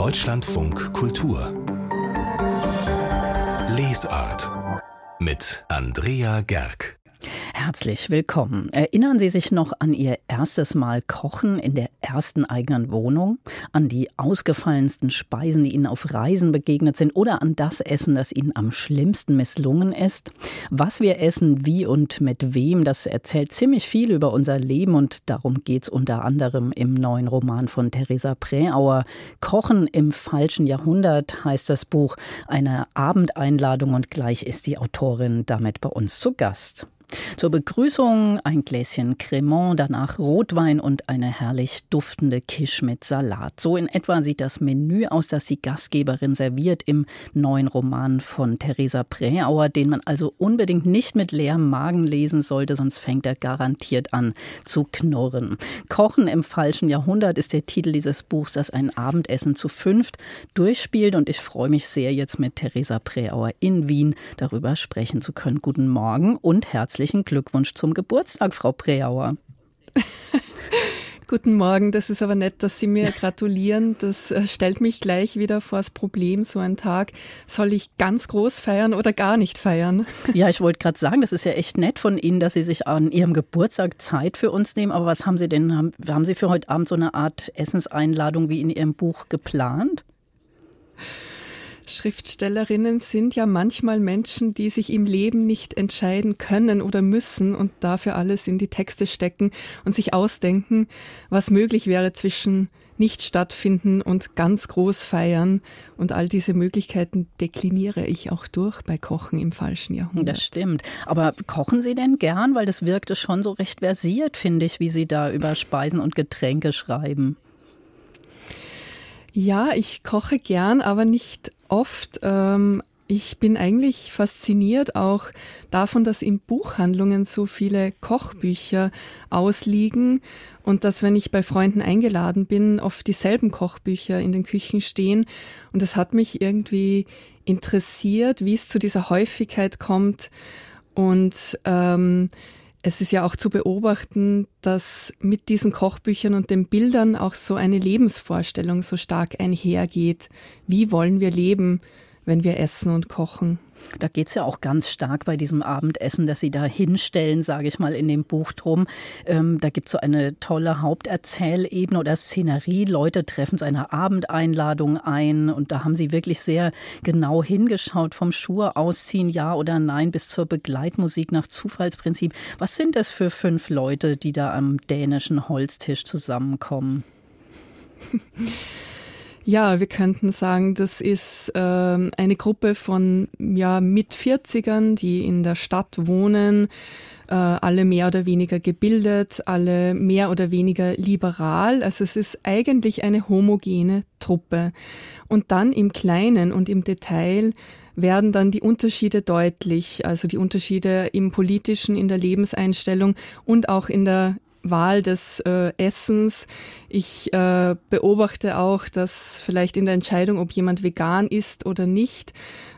Deutschlandfunk Kultur. Lesart mit Andrea Gerg Herzlich willkommen. Erinnern Sie sich noch an Ihr erstes Mal Kochen in der ersten eigenen Wohnung? An die ausgefallensten Speisen, die Ihnen auf Reisen begegnet sind? Oder an das Essen, das Ihnen am schlimmsten misslungen ist? Was wir essen, wie und mit wem, das erzählt ziemlich viel über unser Leben und darum geht es unter anderem im neuen Roman von Theresa Präauer. Kochen im falschen Jahrhundert heißt das Buch, eine Abendeinladung und gleich ist die Autorin damit bei uns zu Gast. Zur Begrüßung ein Gläschen Cremant, danach Rotwein und eine herrlich duftende Quiche mit Salat. So in etwa sieht das Menü aus, das die Gastgeberin serviert im neuen Roman von Theresa Präauer, den man also unbedingt nicht mit leerem Magen lesen sollte, sonst fängt er garantiert an zu knurren. Kochen im falschen Jahrhundert ist der Titel dieses Buchs, das ein Abendessen zu fünft durchspielt und ich freue mich sehr, jetzt mit Theresa Präauer in Wien darüber sprechen zu können. Guten Morgen und herzlich herzlichen Glückwunsch zum Geburtstag, Frau Preauer. Guten Morgen, das ist aber nett, dass Sie mir gratulieren. Das äh, stellt mich gleich wieder vor das Problem, so ein Tag. Soll ich ganz groß feiern oder gar nicht feiern? Ja, ich wollte gerade sagen, das ist ja echt nett von Ihnen, dass Sie sich an Ihrem Geburtstag Zeit für uns nehmen. Aber was haben Sie denn, haben, haben Sie für heute Abend so eine Art Essenseinladung wie in Ihrem Buch geplant? Schriftstellerinnen sind ja manchmal Menschen, die sich im Leben nicht entscheiden können oder müssen und dafür alles in die Texte stecken und sich ausdenken, was möglich wäre zwischen nicht stattfinden und ganz groß feiern. Und all diese Möglichkeiten dekliniere ich auch durch bei Kochen im falschen Jahrhundert. Das stimmt. Aber kochen Sie denn gern? Weil das wirkte schon so recht versiert, finde ich, wie Sie da über Speisen und Getränke schreiben. Ja, ich koche gern, aber nicht oft. Ähm, ich bin eigentlich fasziniert auch davon, dass in Buchhandlungen so viele Kochbücher ausliegen und dass, wenn ich bei Freunden eingeladen bin, oft dieselben Kochbücher in den Küchen stehen. Und es hat mich irgendwie interessiert, wie es zu dieser Häufigkeit kommt und ähm, es ist ja auch zu beobachten, dass mit diesen Kochbüchern und den Bildern auch so eine Lebensvorstellung so stark einhergeht. Wie wollen wir leben, wenn wir essen und kochen? Da geht es ja auch ganz stark bei diesem Abendessen, das Sie da hinstellen, sage ich mal, in dem Buch drum. Ähm, da gibt es so eine tolle Haupterzählebene oder Szenerie. Leute treffen zu einer Abendeinladung ein und da haben Sie wirklich sehr genau hingeschaut, vom Schuhe ausziehen, ja oder nein, bis zur Begleitmusik nach Zufallsprinzip. Was sind das für fünf Leute, die da am dänischen Holztisch zusammenkommen? Ja, wir könnten sagen, das ist ähm, eine Gruppe von ja, mit 40ern, die in der Stadt wohnen, äh, alle mehr oder weniger gebildet, alle mehr oder weniger liberal. Also es ist eigentlich eine homogene Truppe. Und dann im Kleinen und im Detail werden dann die Unterschiede deutlich, also die Unterschiede im politischen, in der Lebenseinstellung und auch in der Wahl des äh, Essens. Ich äh, beobachte auch, dass vielleicht in der Entscheidung, ob jemand vegan ist oder nicht,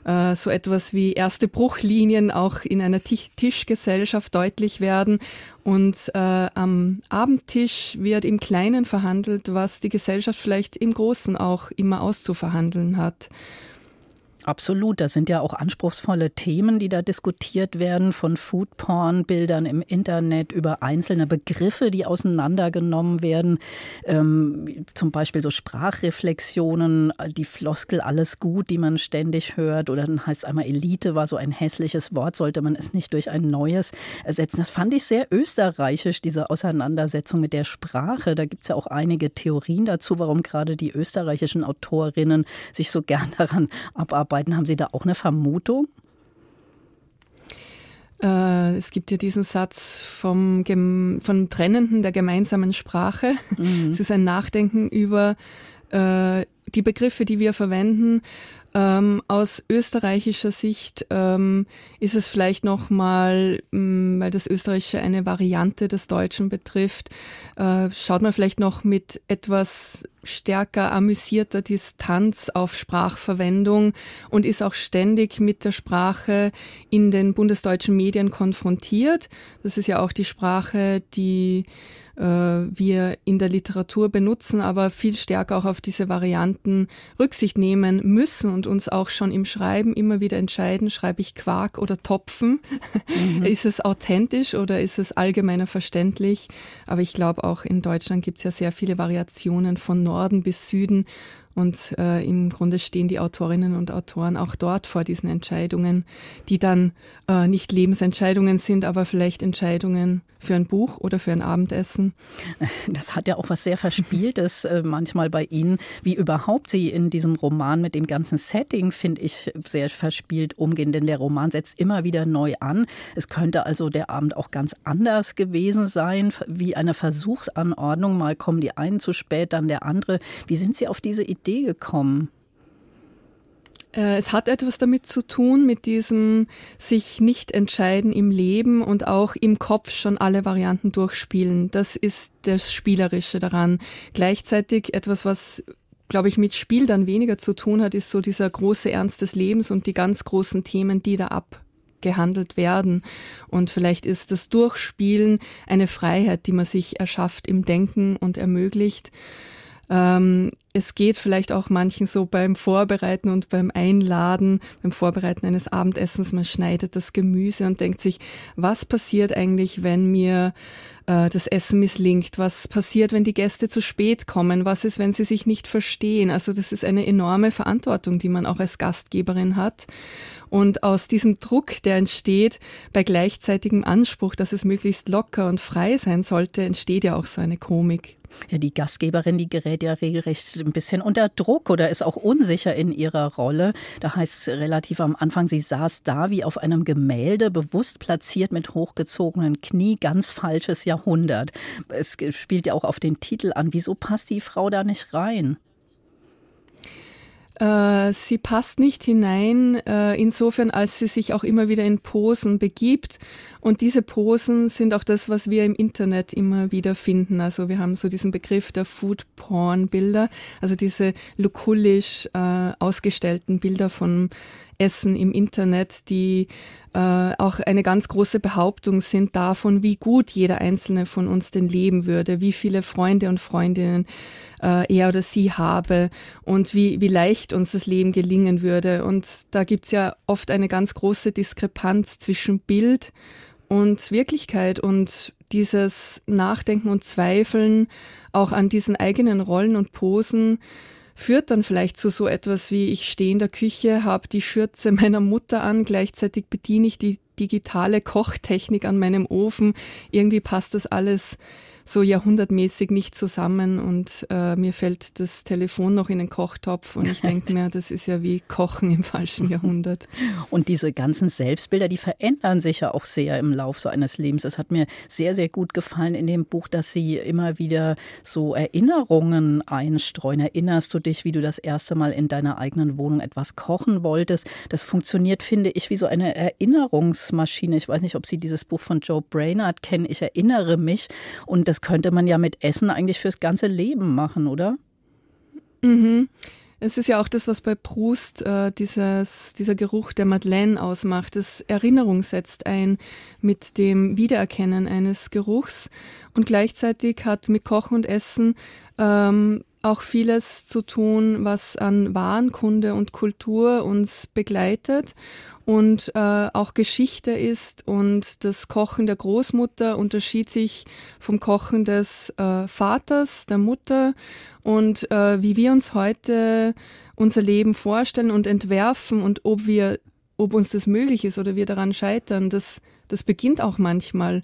äh, so etwas wie erste Bruchlinien auch in einer Tischgesellschaft deutlich werden. Und äh, am Abendtisch wird im Kleinen verhandelt, was die Gesellschaft vielleicht im Großen auch immer auszuverhandeln hat. Absolut, das sind ja auch anspruchsvolle Themen, die da diskutiert werden, von Foodporn-Bildern im Internet über einzelne Begriffe, die auseinandergenommen werden, ähm, zum Beispiel so Sprachreflexionen, die Floskel alles gut, die man ständig hört, oder dann heißt es einmal Elite war so ein hässliches Wort, sollte man es nicht durch ein neues ersetzen. Das fand ich sehr österreichisch, diese Auseinandersetzung mit der Sprache. Da gibt es ja auch einige Theorien dazu, warum gerade die österreichischen Autorinnen sich so gern daran abarbeiten arbeiten. Haben Sie da auch eine Vermutung? Äh, es gibt ja diesen Satz vom, vom Trennenden der gemeinsamen Sprache. Mhm. Es ist ein Nachdenken über äh, die Begriffe, die wir verwenden. Ähm, aus österreichischer Sicht ähm, ist es vielleicht nochmal, mm, weil das Österreichische eine Variante des Deutschen betrifft, äh, schaut man vielleicht noch mit etwas stärker amüsierter Distanz auf Sprachverwendung und ist auch ständig mit der Sprache in den bundesdeutschen Medien konfrontiert. Das ist ja auch die Sprache, die äh, wir in der Literatur benutzen, aber viel stärker auch auf diese Varianten Rücksicht nehmen müssen und uns auch schon im Schreiben immer wieder entscheiden, schreibe ich Quark oder Topfen? Mhm. ist es authentisch oder ist es allgemeiner verständlich? Aber ich glaube, auch in Deutschland gibt es ja sehr viele Variationen von Norden bis Süden und äh, im Grunde stehen die Autorinnen und Autoren auch dort vor diesen Entscheidungen, die dann äh, nicht Lebensentscheidungen sind, aber vielleicht Entscheidungen für ein Buch oder für ein Abendessen. Das hat ja auch was sehr Verspieltes äh, manchmal bei Ihnen, wie überhaupt Sie in diesem Roman mit dem ganzen Setting, finde ich, sehr verspielt umgehen, denn der Roman setzt immer wieder neu an. Es könnte also der Abend auch ganz anders gewesen sein, wie eine Versuchsanordnung. Mal kommen die einen zu spät, dann der andere. Wie sind Sie auf diese Idee Idee gekommen? Äh, es hat etwas damit zu tun, mit diesem sich nicht entscheiden im Leben und auch im Kopf schon alle Varianten durchspielen. Das ist das Spielerische daran. Gleichzeitig etwas, was glaube ich, mit Spiel dann weniger zu tun hat, ist so dieser große Ernst des Lebens und die ganz großen Themen, die da abgehandelt werden. Und vielleicht ist das Durchspielen eine Freiheit, die man sich erschafft im Denken und ermöglicht. Ähm, es geht vielleicht auch manchen so beim Vorbereiten und beim Einladen, beim Vorbereiten eines Abendessens, man schneidet das Gemüse und denkt sich, was passiert eigentlich, wenn mir das Essen misslingt? Was passiert, wenn die Gäste zu spät kommen? Was ist, wenn sie sich nicht verstehen? Also das ist eine enorme Verantwortung, die man auch als Gastgeberin hat. Und aus diesem Druck, der entsteht, bei gleichzeitigem Anspruch, dass es möglichst locker und frei sein sollte, entsteht ja auch so eine Komik. Ja, die Gastgeberin, die gerät ja regelrecht ein bisschen unter Druck oder ist auch unsicher in ihrer Rolle. Da heißt es relativ am Anfang, sie saß da wie auf einem Gemälde, bewusst platziert mit hochgezogenen Knie, ganz falsches Jahrhundert. Es spielt ja auch auf den Titel an. Wieso passt die Frau da nicht rein? Äh, sie passt nicht hinein, äh, insofern als sie sich auch immer wieder in Posen begibt. Und diese Posen sind auch das, was wir im Internet immer wieder finden. Also wir haben so diesen Begriff der Food Porn Bilder, also diese lukullisch äh, ausgestellten Bilder von Essen im Internet, die äh, auch eine ganz große Behauptung sind davon, wie gut jeder einzelne von uns denn leben würde, wie viele Freunde und Freundinnen äh, er oder sie habe und wie, wie leicht uns das Leben gelingen würde. Und da gibt's ja oft eine ganz große Diskrepanz zwischen Bild und Wirklichkeit und dieses Nachdenken und Zweifeln auch an diesen eigenen Rollen und Posen führt dann vielleicht zu so etwas wie, ich stehe in der Küche, habe die Schürze meiner Mutter an, gleichzeitig bediene ich die digitale Kochtechnik an meinem Ofen. Irgendwie passt das alles so jahrhundertmäßig nicht zusammen und äh, mir fällt das Telefon noch in den Kochtopf und ich denke mir, das ist ja wie Kochen im falschen Jahrhundert. Und diese ganzen Selbstbilder, die verändern sich ja auch sehr im Lauf so eines Lebens. Es hat mir sehr, sehr gut gefallen in dem Buch, dass Sie immer wieder so Erinnerungen einstreuen. Erinnerst du dich, wie du das erste Mal in deiner eigenen Wohnung etwas kochen wolltest? Das funktioniert, finde ich, wie so eine Erinnerungsmaschine. Ich weiß nicht, ob Sie dieses Buch von Joe Brainard kennen. Ich erinnere mich und das könnte man ja mit Essen eigentlich fürs ganze Leben machen, oder? Mhm. Es ist ja auch das, was bei Proust äh, dieses, dieser Geruch der Madeleine ausmacht. Das Erinnerung setzt ein mit dem Wiedererkennen eines Geruchs. Und gleichzeitig hat mit Kochen und Essen ähm, auch vieles zu tun, was an Warenkunde und Kultur uns begleitet und äh, auch Geschichte ist. Und das Kochen der Großmutter unterschied sich vom Kochen des äh, Vaters, der Mutter. Und äh, wie wir uns heute unser Leben vorstellen und entwerfen und ob wir, ob uns das möglich ist oder wir daran scheitern, das, das beginnt auch manchmal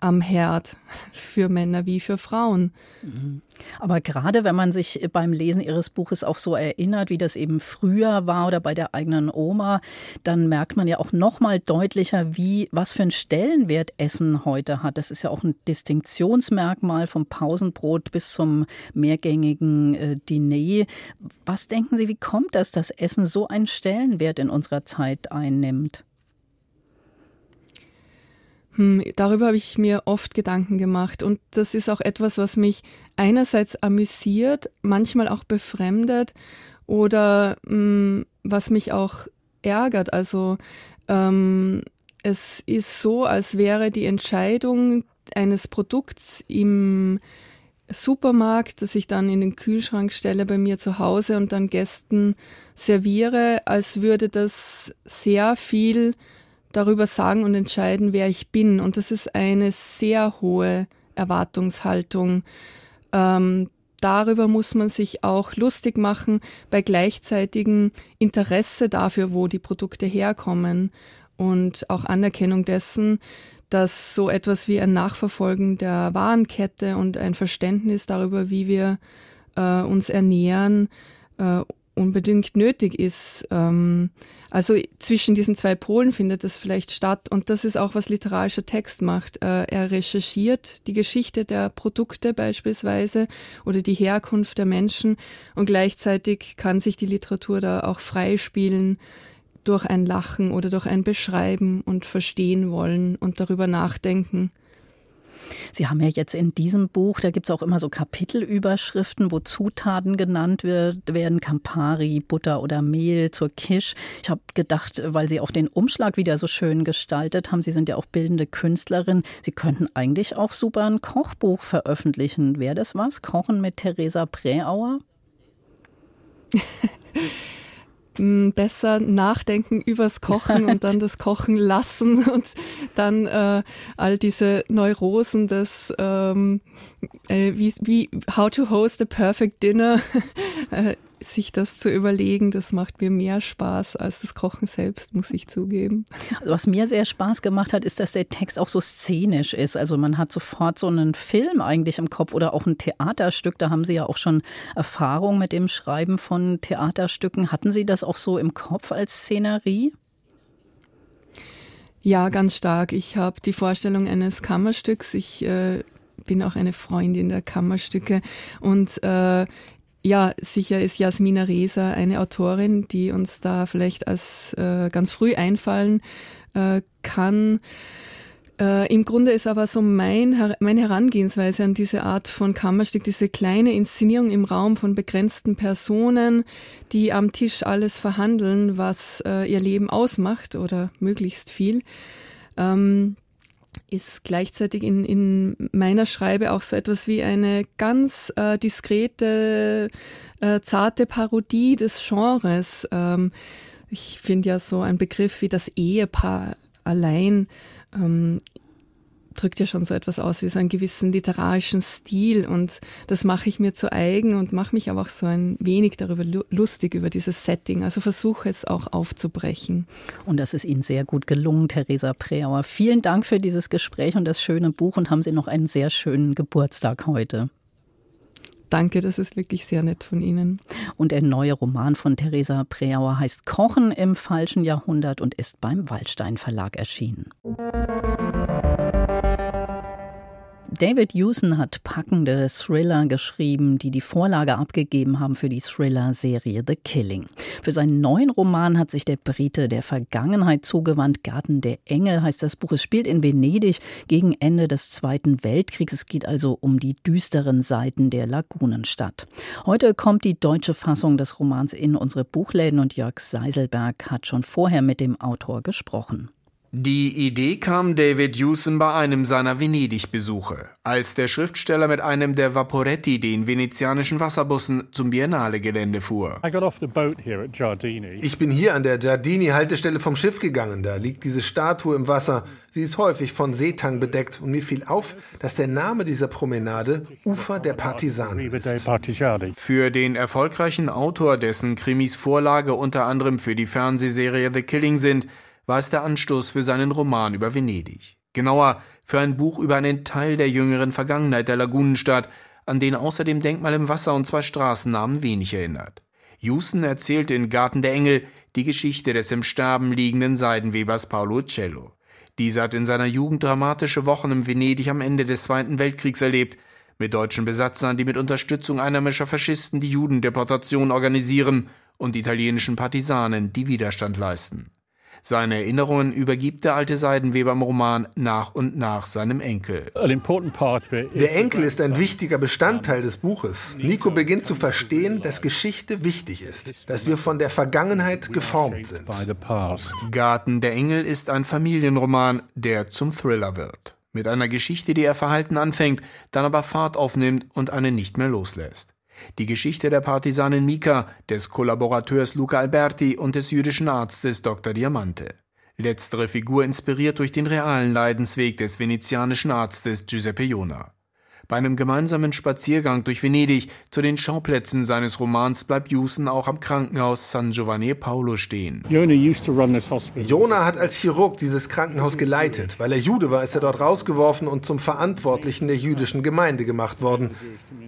am Herd für Männer wie für Frauen. Mhm. Aber gerade wenn man sich beim Lesen Ihres Buches auch so erinnert, wie das eben früher war oder bei der eigenen Oma, dann merkt man ja auch noch mal deutlicher, wie was für einen Stellenwert Essen heute hat. Das ist ja auch ein Distinktionsmerkmal vom Pausenbrot bis zum mehrgängigen äh, Diner. Was denken Sie, wie kommt das, dass Essen so einen Stellenwert in unserer Zeit einnimmt? Hm, darüber habe ich mir oft Gedanken gemacht und das ist auch etwas, was mich einerseits amüsiert, manchmal auch befremdet oder hm, was mich auch ärgert. Also ähm, es ist so, als wäre die Entscheidung eines Produkts im Supermarkt, das ich dann in den Kühlschrank stelle bei mir zu Hause und dann Gästen serviere, als würde das sehr viel darüber sagen und entscheiden, wer ich bin. Und das ist eine sehr hohe Erwartungshaltung. Ähm, darüber muss man sich auch lustig machen bei gleichzeitigem Interesse dafür, wo die Produkte herkommen und auch Anerkennung dessen, dass so etwas wie ein Nachverfolgen der Warenkette und ein Verständnis darüber, wie wir äh, uns ernähren, äh, unbedingt nötig ist. Ähm, also zwischen diesen zwei Polen findet das vielleicht statt und das ist auch, was literarischer Text macht. Äh, er recherchiert die Geschichte der Produkte beispielsweise oder die Herkunft der Menschen und gleichzeitig kann sich die Literatur da auch freispielen durch ein Lachen oder durch ein Beschreiben und verstehen wollen und darüber nachdenken. Sie haben ja jetzt in diesem Buch, da gibt es auch immer so Kapitelüberschriften, wo Zutaten genannt wird, werden Campari, Butter oder Mehl zur Kisch. Ich habe gedacht, weil Sie auch den Umschlag wieder so schön gestaltet haben, Sie sind ja auch bildende Künstlerin, Sie könnten eigentlich auch super ein Kochbuch veröffentlichen. Wäre das was? Kochen mit Theresa Präauer? besser nachdenken übers Kochen und dann das Kochen lassen und dann äh, all diese Neurosen des ähm, äh, wie, wie How to Host a Perfect Dinner äh, sich das zu überlegen, das macht mir mehr Spaß als das Kochen selbst, muss ich zugeben. Also was mir sehr Spaß gemacht hat, ist, dass der Text auch so szenisch ist. Also man hat sofort so einen Film eigentlich im Kopf oder auch ein Theaterstück. Da haben Sie ja auch schon Erfahrung mit dem Schreiben von Theaterstücken. Hatten Sie das auch so im Kopf als Szenerie? Ja, ganz stark. Ich habe die Vorstellung eines Kammerstücks. Ich äh, bin auch eine Freundin der Kammerstücke und äh, ja, sicher ist Jasmina Reza eine Autorin, die uns da vielleicht als äh, ganz früh einfallen äh, kann. Äh, Im Grunde ist aber so mein, meine Herangehensweise an diese Art von Kammerstück, diese kleine Inszenierung im Raum von begrenzten Personen, die am Tisch alles verhandeln, was äh, ihr Leben ausmacht oder möglichst viel. Ähm, ist gleichzeitig in, in meiner Schreibe auch so etwas wie eine ganz äh, diskrete, äh, zarte Parodie des Genres. Ähm, ich finde ja so ein Begriff wie das Ehepaar allein ähm, drückt ja schon so etwas aus wie so einen gewissen literarischen Stil und das mache ich mir zu eigen und mache mich aber auch so ein wenig darüber lustig über dieses Setting. Also versuche es auch aufzubrechen. Und das ist Ihnen sehr gut gelungen, Theresa Preauer. Vielen Dank für dieses Gespräch und das schöne Buch und haben Sie noch einen sehr schönen Geburtstag heute. Danke, das ist wirklich sehr nett von Ihnen. Und der neue Roman von Theresa Preauer heißt Kochen im falschen Jahrhundert und ist beim Waldstein Verlag erschienen. David Hewson hat packende Thriller geschrieben, die die Vorlage abgegeben haben für die Thriller-Serie The Killing. Für seinen neuen Roman hat sich der Brite der Vergangenheit zugewandt. Garten der Engel heißt das Buch. Es spielt in Venedig gegen Ende des Zweiten Weltkriegs. Es geht also um die düsteren Seiten der Lagunenstadt. Heute kommt die deutsche Fassung des Romans in unsere Buchläden und Jörg Seiselberg hat schon vorher mit dem Autor gesprochen. Die Idee kam David Hewson bei einem seiner Venedig-Besuche, als der Schriftsteller mit einem der Vaporetti, den venezianischen Wasserbussen, zum Biennale-Gelände fuhr. Ich bin hier an der Giardini-Haltestelle vom Schiff gegangen. Da liegt diese Statue im Wasser. Sie ist häufig von Seetang bedeckt und mir fiel auf, dass der Name dieser Promenade Ufer der Partisanen ist. Für den erfolgreichen Autor, dessen Krimis Vorlage unter anderem für die Fernsehserie The Killing sind, war es der Anstoß für seinen Roman über Venedig. Genauer für ein Buch über einen Teil der jüngeren Vergangenheit der Lagunenstadt, an den außer dem Denkmal im Wasser und zwei Straßennamen wenig erinnert. Jusen erzählte in Garten der Engel die Geschichte des im Sterben liegenden Seidenwebers Paolo Uccello. Dieser hat in seiner Jugend dramatische Wochen im Venedig am Ende des Zweiten Weltkriegs erlebt, mit deutschen Besatzern, die mit Unterstützung einheimischer Faschisten die Judendeportation organisieren und italienischen Partisanen, die Widerstand leisten. Seine Erinnerungen übergibt der alte Seidenweber im Roman nach und nach seinem Enkel. Der Enkel ist ein wichtiger Bestandteil des Buches. Nico beginnt zu verstehen, dass Geschichte wichtig ist, dass wir von der Vergangenheit geformt sind. Garten der Engel ist ein Familienroman, der zum Thriller wird. Mit einer Geschichte, die er verhalten anfängt, dann aber Fahrt aufnimmt und einen nicht mehr loslässt. Die Geschichte der Partisanin Mika, des Kollaborateurs Luca Alberti und des jüdischen Arztes Dr. Diamante. Letztere Figur inspiriert durch den realen Leidensweg des venezianischen Arztes Giuseppe Jona. Bei einem gemeinsamen Spaziergang durch Venedig zu den Schauplätzen seines Romans bleibt Jusen auch am Krankenhaus San Giovanni Paolo stehen. Jona hat als Chirurg dieses Krankenhaus geleitet. Weil er Jude war, ist er dort rausgeworfen und zum Verantwortlichen der jüdischen Gemeinde gemacht worden.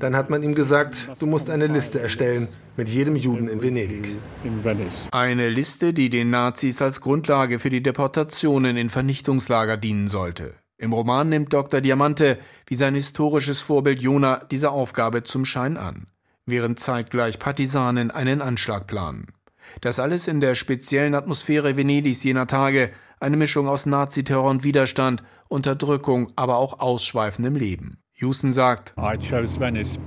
Dann hat man ihm gesagt, du musst eine Liste erstellen mit jedem Juden in Venedig. Eine Liste, die den Nazis als Grundlage für die Deportationen in Vernichtungslager dienen sollte. Im Roman nimmt Dr. Diamante, wie sein historisches Vorbild Jona, diese Aufgabe zum Schein an, während zeitgleich Partisanen einen Anschlag planen. Das alles in der speziellen Atmosphäre Venedigs jener Tage, eine Mischung aus Naziterror und Widerstand, Unterdrückung, aber auch ausschweifendem Leben. Houston sagt,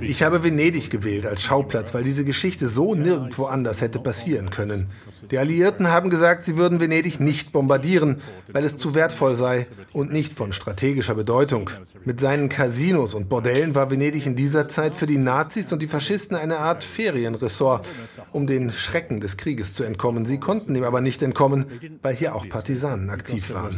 ich habe Venedig gewählt als Schauplatz, weil diese Geschichte so nirgendwo anders hätte passieren können. Die Alliierten haben gesagt, sie würden Venedig nicht bombardieren, weil es zu wertvoll sei und nicht von strategischer Bedeutung. Mit seinen Casinos und Bordellen war Venedig in dieser Zeit für die Nazis und die Faschisten eine Art Ferienressort, um den Schrecken des Krieges zu entkommen. Sie konnten ihm aber nicht entkommen, weil hier auch Partisanen aktiv waren.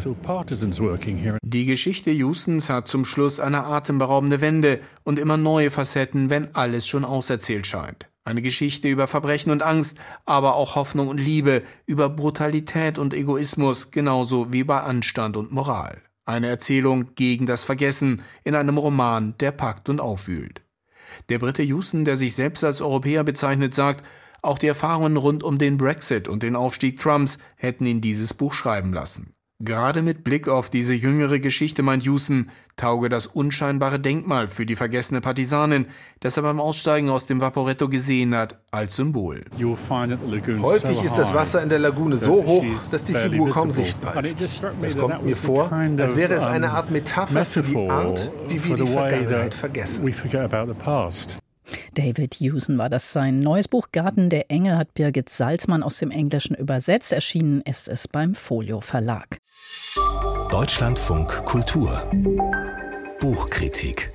Die Geschichte Houstons hat zum Schluss eine atemberaubende Wende und immer neue Facetten, wenn alles schon auserzählt scheint. Eine Geschichte über Verbrechen und Angst, aber auch Hoffnung und Liebe, über Brutalität und Egoismus, genauso wie bei Anstand und Moral. Eine Erzählung gegen das Vergessen in einem Roman, der packt und aufwühlt. Der Brite Houston, der sich selbst als Europäer bezeichnet, sagt, auch die Erfahrungen rund um den Brexit und den Aufstieg Trumps hätten ihn dieses Buch schreiben lassen. Gerade mit Blick auf diese jüngere Geschichte, meint Houston, tauge das unscheinbare Denkmal für die vergessene Partisanin, das er beim Aussteigen aus dem Vaporetto gesehen hat, als Symbol. Häufig ist das Wasser in der Lagune so hoch, dass die Figur kaum sichtbar ist. Es kommt mir vor, als wäre es eine Art Metapher für die Art, wie wir die Vergangenheit vergessen. David Hewson war das. Sein neues Buch Garten der Engel hat Birgit Salzmann aus dem Englischen übersetzt. Erschienen ist es beim Folio Verlag. Deutschlandfunk Kultur Buchkritik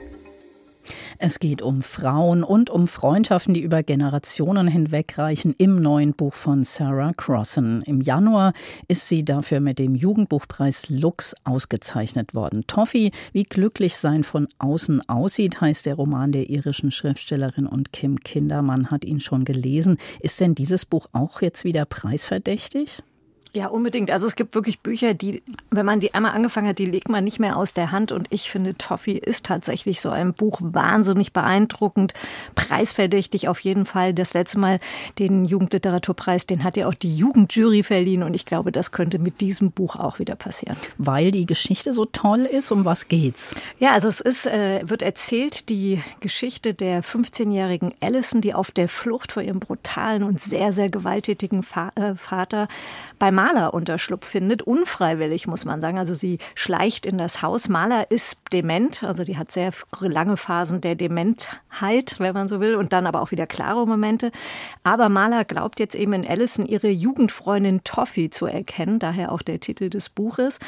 es geht um Frauen und um Freundschaften, die über Generationen hinweg reichen im neuen Buch von Sarah Crossan. Im Januar ist sie dafür mit dem Jugendbuchpreis Lux ausgezeichnet worden. Toffee, wie glücklich sein von außen aussieht, heißt der Roman der irischen Schriftstellerin und Kim Kindermann hat ihn schon gelesen. Ist denn dieses Buch auch jetzt wieder preisverdächtig? Ja, unbedingt. Also es gibt wirklich Bücher, die, wenn man die einmal angefangen hat, die legt man nicht mehr aus der Hand. Und ich finde, Toffee ist tatsächlich so ein Buch wahnsinnig beeindruckend, preisverdächtig auf jeden Fall. Das letzte Mal den Jugendliteraturpreis, den hat ja auch die Jugendjury verliehen. Und ich glaube, das könnte mit diesem Buch auch wieder passieren. Weil die Geschichte so toll ist, um was geht's? Ja, also es ist, äh, wird erzählt die Geschichte der 15-jährigen Allison, die auf der Flucht vor ihrem brutalen und sehr, sehr gewalttätigen äh, Vater beim Maler Unterschlupf findet, unfreiwillig muss man sagen. Also sie schleicht in das Haus. Maler ist dement, also die hat sehr lange Phasen der Dementheit, wenn man so will, und dann aber auch wieder klare Momente. Aber Maler glaubt jetzt eben in Allison ihre Jugendfreundin Toffee zu erkennen, daher auch der Titel des Buches.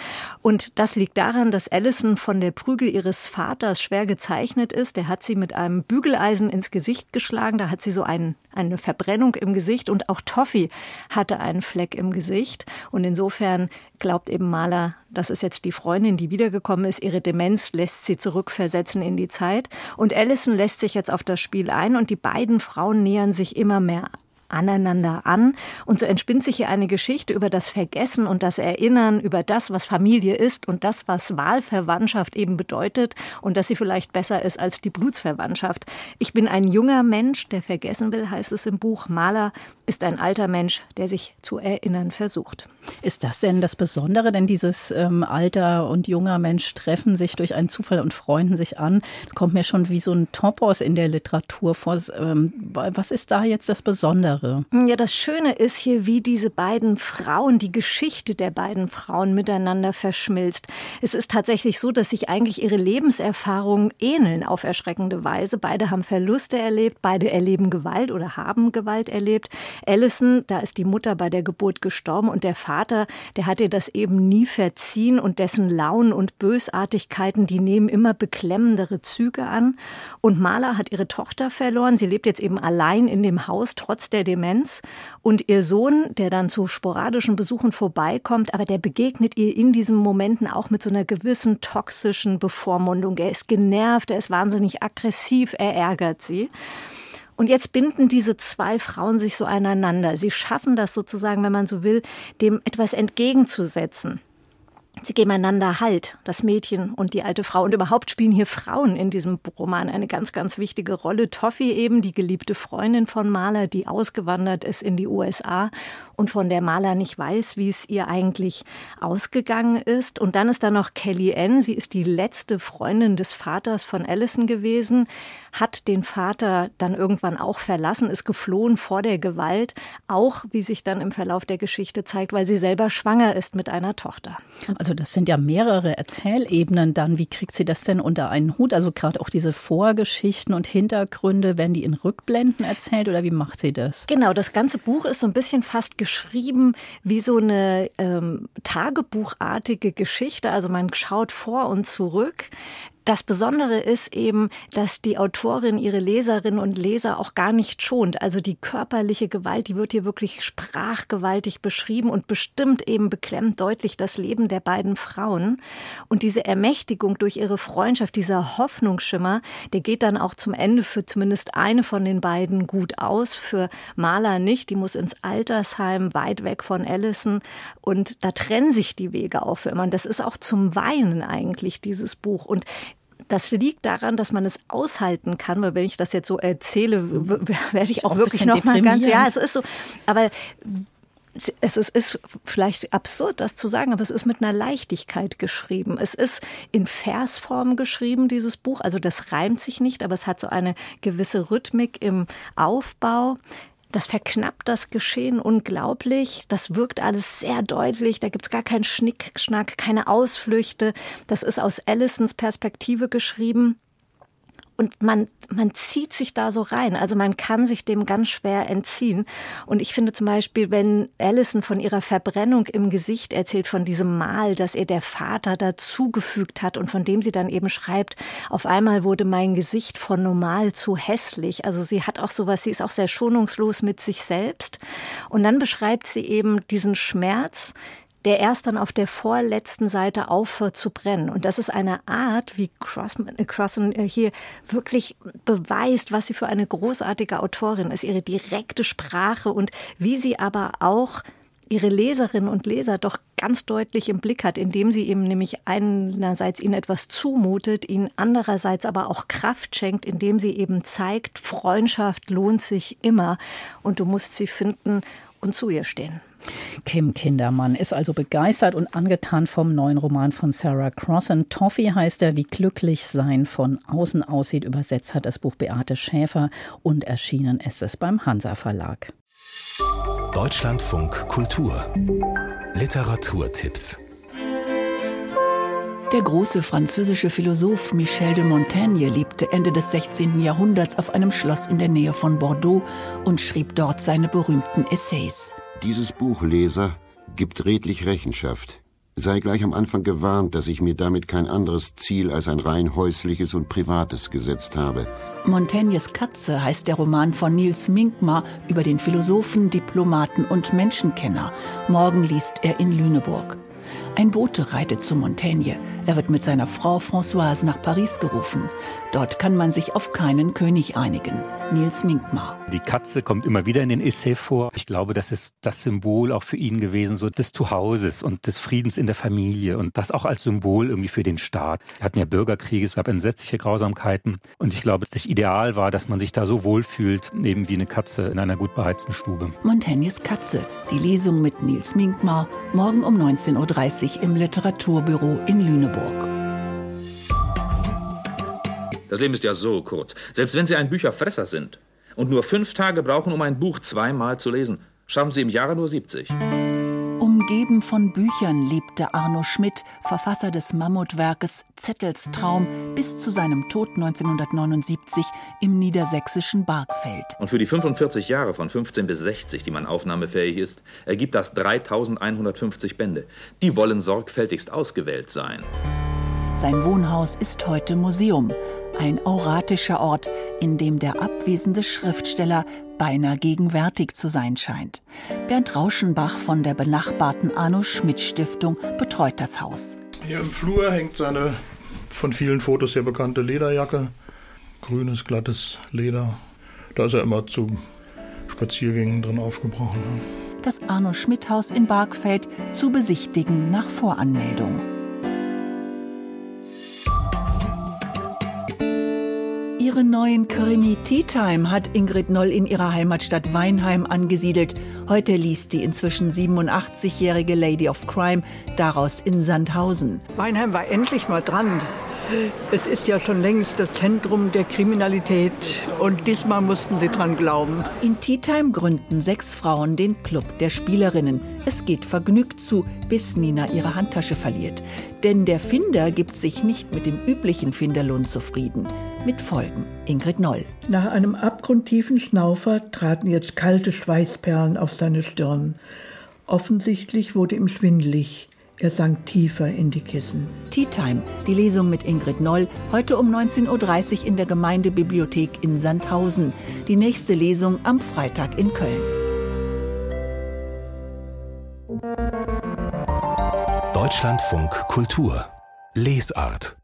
Und das liegt daran, dass Allison von der Prügel ihres Vaters schwer gezeichnet ist. Der hat sie mit einem Bügeleisen ins Gesicht geschlagen. Da hat sie so einen, eine Verbrennung im Gesicht und auch Toffee hatte einen Fleck im Gesicht. Und insofern glaubt eben Mahler, das ist jetzt die Freundin, die wiedergekommen ist. Ihre Demenz lässt sie zurückversetzen in die Zeit. Und Allison lässt sich jetzt auf das Spiel ein und die beiden Frauen nähern sich immer mehr aneinander an. Und so entspinnt sich hier eine Geschichte über das Vergessen und das Erinnern, über das, was Familie ist und das, was Wahlverwandtschaft eben bedeutet und dass sie vielleicht besser ist als die Blutsverwandtschaft. Ich bin ein junger Mensch, der vergessen will, heißt es im Buch. Maler ist ein alter Mensch, der sich zu erinnern versucht. Ist das denn das Besondere? Denn dieses ähm, alter und junger Mensch treffen sich durch einen Zufall und freunden sich an. Kommt mir schon wie so ein Topos in der Literatur vor. Ähm, was ist da jetzt das Besondere? Ja, das Schöne ist hier, wie diese beiden Frauen, die Geschichte der beiden Frauen miteinander verschmilzt. Es ist tatsächlich so, dass sich eigentlich ihre Lebenserfahrungen ähneln auf erschreckende Weise. Beide haben Verluste erlebt, beide erleben Gewalt oder haben Gewalt erlebt. Allison, da ist die Mutter bei der Geburt gestorben und der Vater, der hat ihr das eben nie verziehen und dessen Launen und Bösartigkeiten, die nehmen immer beklemmendere Züge an. Und Marla hat ihre Tochter verloren. Sie lebt jetzt eben allein in dem Haus, trotz der Demenz. Und ihr Sohn, der dann zu sporadischen Besuchen vorbeikommt, aber der begegnet ihr in diesen Momenten auch mit so einer gewissen toxischen Bevormundung. Er ist genervt, er ist wahnsinnig aggressiv, er ärgert sie. Und jetzt binden diese zwei Frauen sich so aneinander. Sie schaffen das sozusagen, wenn man so will, dem etwas entgegenzusetzen. Sie geben einander Halt, das Mädchen und die alte Frau. Und überhaupt spielen hier Frauen in diesem Roman eine ganz, ganz wichtige Rolle. Toffee eben, die geliebte Freundin von Maler, die ausgewandert ist in die USA und von der Maler nicht weiß, wie es ihr eigentlich ausgegangen ist. Und dann ist da noch Kelly Ann. Sie ist die letzte Freundin des Vaters von Allison gewesen, hat den Vater dann irgendwann auch verlassen, ist geflohen vor der Gewalt, auch wie sich dann im Verlauf der Geschichte zeigt, weil sie selber schwanger ist mit einer Tochter. Also das sind ja mehrere Erzählebenen dann. Wie kriegt sie das denn unter einen Hut? Also gerade auch diese Vorgeschichten und Hintergründe, werden die in Rückblenden erzählt oder wie macht sie das? Genau, das ganze Buch ist so ein bisschen fast geschrieben wie so eine ähm, Tagebuchartige Geschichte. Also man schaut vor und zurück. Das Besondere ist eben, dass die Autorin ihre Leserinnen und Leser auch gar nicht schont. Also die körperliche Gewalt, die wird hier wirklich sprachgewaltig beschrieben und bestimmt eben beklemmt deutlich das Leben der beiden Frauen. Und diese Ermächtigung durch ihre Freundschaft, dieser Hoffnungsschimmer, der geht dann auch zum Ende für zumindest eine von den beiden gut aus. Für Maler nicht. Die muss ins Altersheim, weit weg von Allison. Und da trennen sich die Wege auch für immer. Und das ist auch zum Weinen eigentlich, dieses Buch. Und das liegt daran, dass man es aushalten kann, weil wenn ich das jetzt so erzähle, werde ich auch, auch wirklich noch mal ganz, ja, es ist so, aber es ist, ist, vielleicht absurd, das zu sagen, aber es ist mit einer Leichtigkeit geschrieben. Es ist in Versform geschrieben, dieses Buch. Also das reimt sich nicht, aber es hat so eine gewisse Rhythmik im Aufbau. Das verknappt das Geschehen unglaublich. Das wirkt alles sehr deutlich. Da gibt's gar keinen Schnickschnack, keine Ausflüchte. Das ist aus Allisons Perspektive geschrieben. Und man, man zieht sich da so rein. Also man kann sich dem ganz schwer entziehen. Und ich finde zum Beispiel, wenn Allison von ihrer Verbrennung im Gesicht erzählt, von diesem Mal, das ihr der Vater dazugefügt hat und von dem sie dann eben schreibt, auf einmal wurde mein Gesicht von normal zu hässlich. Also sie hat auch sowas, sie ist auch sehr schonungslos mit sich selbst. Und dann beschreibt sie eben diesen Schmerz, der erst dann auf der vorletzten Seite aufhört zu brennen. Und das ist eine Art, wie Crossman, äh, äh, hier wirklich beweist, was sie für eine großartige Autorin ist, ihre direkte Sprache und wie sie aber auch ihre Leserinnen und Leser doch ganz deutlich im Blick hat, indem sie ihm nämlich einerseits ihnen etwas zumutet, ihnen andererseits aber auch Kraft schenkt, indem sie eben zeigt, Freundschaft lohnt sich immer und du musst sie finden und zu ihr stehen. Kim Kindermann ist also begeistert und angetan vom neuen Roman von Sarah Crossan. Toffee heißt er, wie glücklich sein von außen aussieht. Übersetzt hat das Buch Beate Schäfer und erschienen ist es beim Hansa Verlag. Deutschlandfunk Kultur Literaturtipps der große französische Philosoph Michel de Montaigne lebte Ende des 16. Jahrhunderts auf einem Schloss in der Nähe von Bordeaux und schrieb dort seine berühmten Essays. Dieses Buch, Leser, gibt redlich Rechenschaft. Sei gleich am Anfang gewarnt, dass ich mir damit kein anderes Ziel als ein rein häusliches und privates gesetzt habe. Montaignes Katze heißt der Roman von Niels Minkmar über den Philosophen, Diplomaten und Menschenkenner. Morgen liest er in Lüneburg. Ein Bote reitet zu Montaigne. Er wird mit seiner Frau Françoise nach Paris gerufen. Dort kann man sich auf keinen König einigen. Nils Minkmar. Die Katze kommt immer wieder in den Essay vor. Ich glaube, das ist das Symbol auch für ihn gewesen, so des Zuhauses und des Friedens in der Familie und das auch als Symbol irgendwie für den Staat. Wir hatten ja Bürgerkriege, es gab entsetzliche Grausamkeiten und ich glaube, das Ideal war, dass man sich da so wohlfühlt, eben wie eine Katze in einer gut beheizten Stube. Montaignes Katze, die Lesung mit Nils Minkmar, morgen um 19.30 Uhr im Literaturbüro in Lüneburg. Das Leben ist ja so kurz. Selbst wenn Sie ein Bücherfresser sind und nur fünf Tage brauchen, um ein Buch zweimal zu lesen, schaffen Sie im Jahre nur 70. Umgeben von Büchern lebte Arno Schmidt, Verfasser des Mammutwerkes Zettels Traum, bis zu seinem Tod 1979 im niedersächsischen Bargfeld. Und für die 45 Jahre von 15 bis 60, die man aufnahmefähig ist, ergibt das 3150 Bände. Die wollen sorgfältigst ausgewählt sein. Sein Wohnhaus ist heute Museum, ein auratischer Ort, in dem der abwesende Schriftsteller beinahe gegenwärtig zu sein scheint. Bernd Rauschenbach von der benachbarten Arno Schmidt Stiftung betreut das Haus. Hier im Flur hängt seine von vielen Fotos sehr bekannte Lederjacke. Grünes, glattes Leder. Da ist er immer zu Spaziergängen drin aufgebrochen. Das Arno Schmidt Haus in Bargfeld zu besichtigen nach Voranmeldung. Ihren neuen Krimi Tea Time hat Ingrid Noll in ihrer Heimatstadt Weinheim angesiedelt. Heute liest die inzwischen 87-jährige Lady of Crime daraus in Sandhausen. Weinheim war endlich mal dran. Es ist ja schon längst das Zentrum der Kriminalität und diesmal mussten sie dran glauben. In Tea Time gründen sechs Frauen den Club der Spielerinnen. Es geht vergnügt zu, bis Nina ihre Handtasche verliert. Denn der Finder gibt sich nicht mit dem üblichen Finderlohn zufrieden mit Folgen. Ingrid Noll. Nach einem abgrundtiefen Schnaufer traten jetzt kalte Schweißperlen auf seine Stirn. Offensichtlich wurde ihm schwindlig. Er sank tiefer in die Kissen. Tea Time, die Lesung mit Ingrid Noll, heute um 19.30 Uhr in der Gemeindebibliothek in Sandhausen. Die nächste Lesung am Freitag in Köln. Deutschlandfunk Kultur Lesart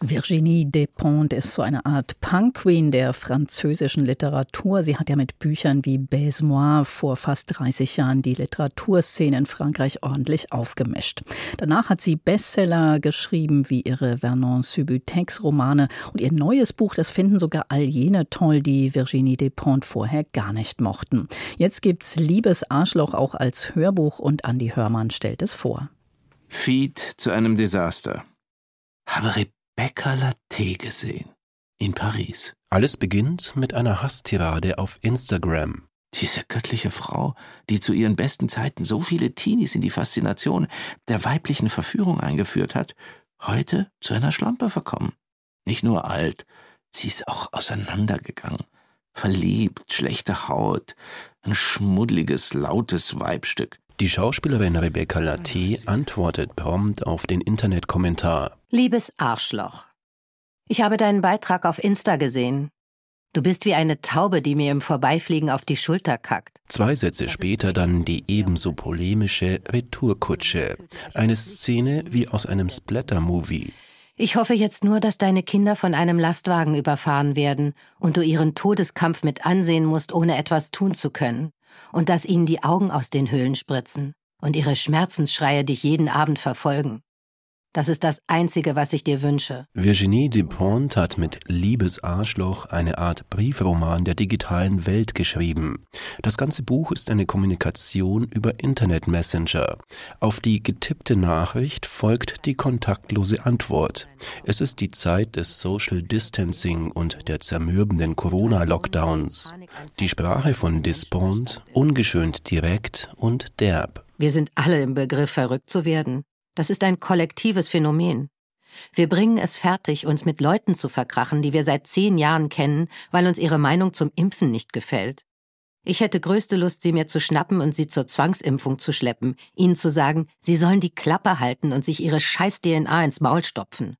Virginie Despentes ist so eine Art Punk-Queen der französischen Literatur. Sie hat ja mit Büchern wie Baise-moi vor fast 30 Jahren die Literaturszene in Frankreich ordentlich aufgemischt. Danach hat sie Bestseller geschrieben wie ihre Vernon Subutex-Romane und ihr neues Buch, das finden sogar all jene toll, die Virginie Despentes vorher gar nicht mochten. Jetzt gibt's Liebes Arschloch auch als Hörbuch und Andi Hörmann stellt es vor. Feed zu einem Desaster. Habe Rebecca Latte gesehen. In Paris. Alles beginnt mit einer Hasstirade auf Instagram. Diese göttliche Frau, die zu ihren besten Zeiten so viele Teenies in die Faszination der weiblichen Verführung eingeführt hat, heute zu einer Schlampe verkommen. Nicht nur alt, sie ist auch auseinandergegangen. Verliebt, schlechte Haut, ein schmuddliges, lautes Weibstück. Die Schauspielerin Rebecca Latte antwortet prompt auf den Internetkommentar. Liebes Arschloch. Ich habe deinen Beitrag auf Insta gesehen. Du bist wie eine Taube, die mir im Vorbeifliegen auf die Schulter kackt. Zwei Sätze später dann die ebenso polemische Retourkutsche. Eine Szene wie aus einem Splatter-Movie. Ich hoffe jetzt nur, dass deine Kinder von einem Lastwagen überfahren werden und du ihren Todeskampf mit ansehen musst, ohne etwas tun zu können und dass ihnen die Augen aus den Höhlen spritzen und ihre Schmerzensschreie dich jeden Abend verfolgen. Das ist das Einzige, was ich dir wünsche. Virginie Dupont hat mit Liebes Arschloch eine Art Briefroman der digitalen Welt geschrieben. Das ganze Buch ist eine Kommunikation über Internet Messenger. Auf die getippte Nachricht folgt die kontaktlose Antwort. Es ist die Zeit des Social Distancing und der zermürbenden Corona-Lockdowns. Die Sprache von Despont ungeschönt direkt und derb. Wir sind alle im Begriff, verrückt zu werden. Das ist ein kollektives Phänomen. Wir bringen es fertig, uns mit Leuten zu verkrachen, die wir seit zehn Jahren kennen, weil uns ihre Meinung zum Impfen nicht gefällt. Ich hätte größte Lust, sie mir zu schnappen und sie zur Zwangsimpfung zu schleppen, ihnen zu sagen, sie sollen die Klappe halten und sich ihre scheiß DNA ins Maul stopfen.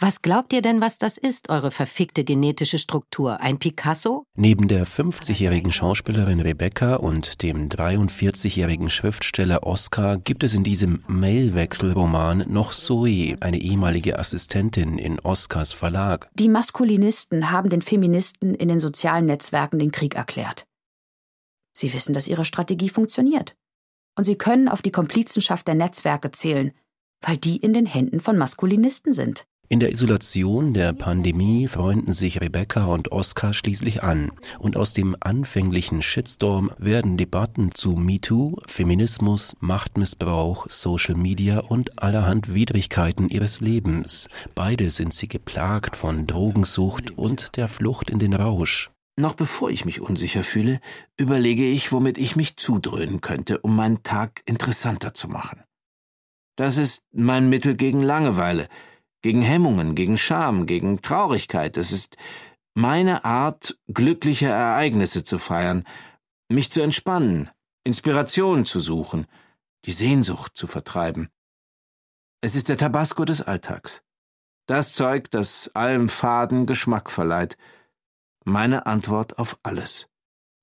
Was glaubt ihr denn, was das ist, eure verfickte genetische Struktur? Ein Picasso? Neben der 50-jährigen Schauspielerin Rebecca und dem 43-jährigen Schriftsteller Oscar gibt es in diesem Mailwechselroman noch Zoe, eine ehemalige Assistentin in Oscars Verlag. Die Maskulinisten haben den Feministen in den sozialen Netzwerken den Krieg erklärt. Sie wissen, dass ihre Strategie funktioniert. Und sie können auf die Komplizenschaft der Netzwerke zählen, weil die in den Händen von Maskulinisten sind. In der Isolation der Pandemie freunden sich Rebecca und Oscar schließlich an und aus dem anfänglichen Shitstorm werden Debatten zu MeToo, Feminismus, Machtmissbrauch, Social Media und allerhand Widrigkeiten ihres Lebens. Beide sind sie geplagt von Drogensucht und der Flucht in den Rausch. Noch bevor ich mich unsicher fühle, überlege ich, womit ich mich zudröhnen könnte, um meinen Tag interessanter zu machen. Das ist mein Mittel gegen Langeweile – gegen Hemmungen, gegen Scham, gegen Traurigkeit. Es ist meine Art, glückliche Ereignisse zu feiern, mich zu entspannen, Inspiration zu suchen, die Sehnsucht zu vertreiben. Es ist der Tabasco des Alltags. Das Zeug, das allem faden Geschmack verleiht. Meine Antwort auf alles.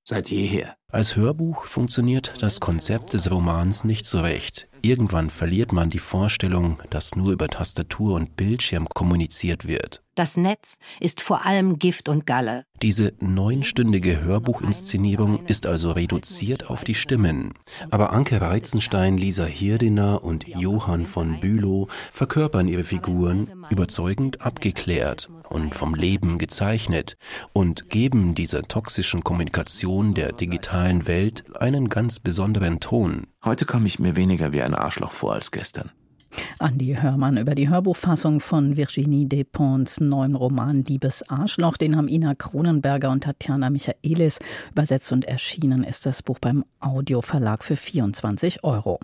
Seit jeher. Als Hörbuch funktioniert das Konzept des Romans nicht so recht. Irgendwann verliert man die Vorstellung, dass nur über Tastatur und Bildschirm kommuniziert wird. Das Netz ist vor allem Gift und Galle. Diese neunstündige Hörbuchinszenierung ist also reduziert auf die Stimmen. Aber Anke Reizenstein, Lisa Hirdener und Johann von Bülow verkörpern ihre Figuren überzeugend abgeklärt und vom Leben gezeichnet und geben dieser toxischen Kommunikation der digitalen Welt einen ganz besonderen Ton. Heute komme ich mir weniger wie ein Arschloch vor als gestern. Andi Hörmann über die Hörbuchfassung von Virginie Despons neuen Roman Liebes Arschloch. Den haben Ina Kronenberger und Tatjana Michaelis übersetzt und erschienen ist das Buch beim Audioverlag für 24 Euro.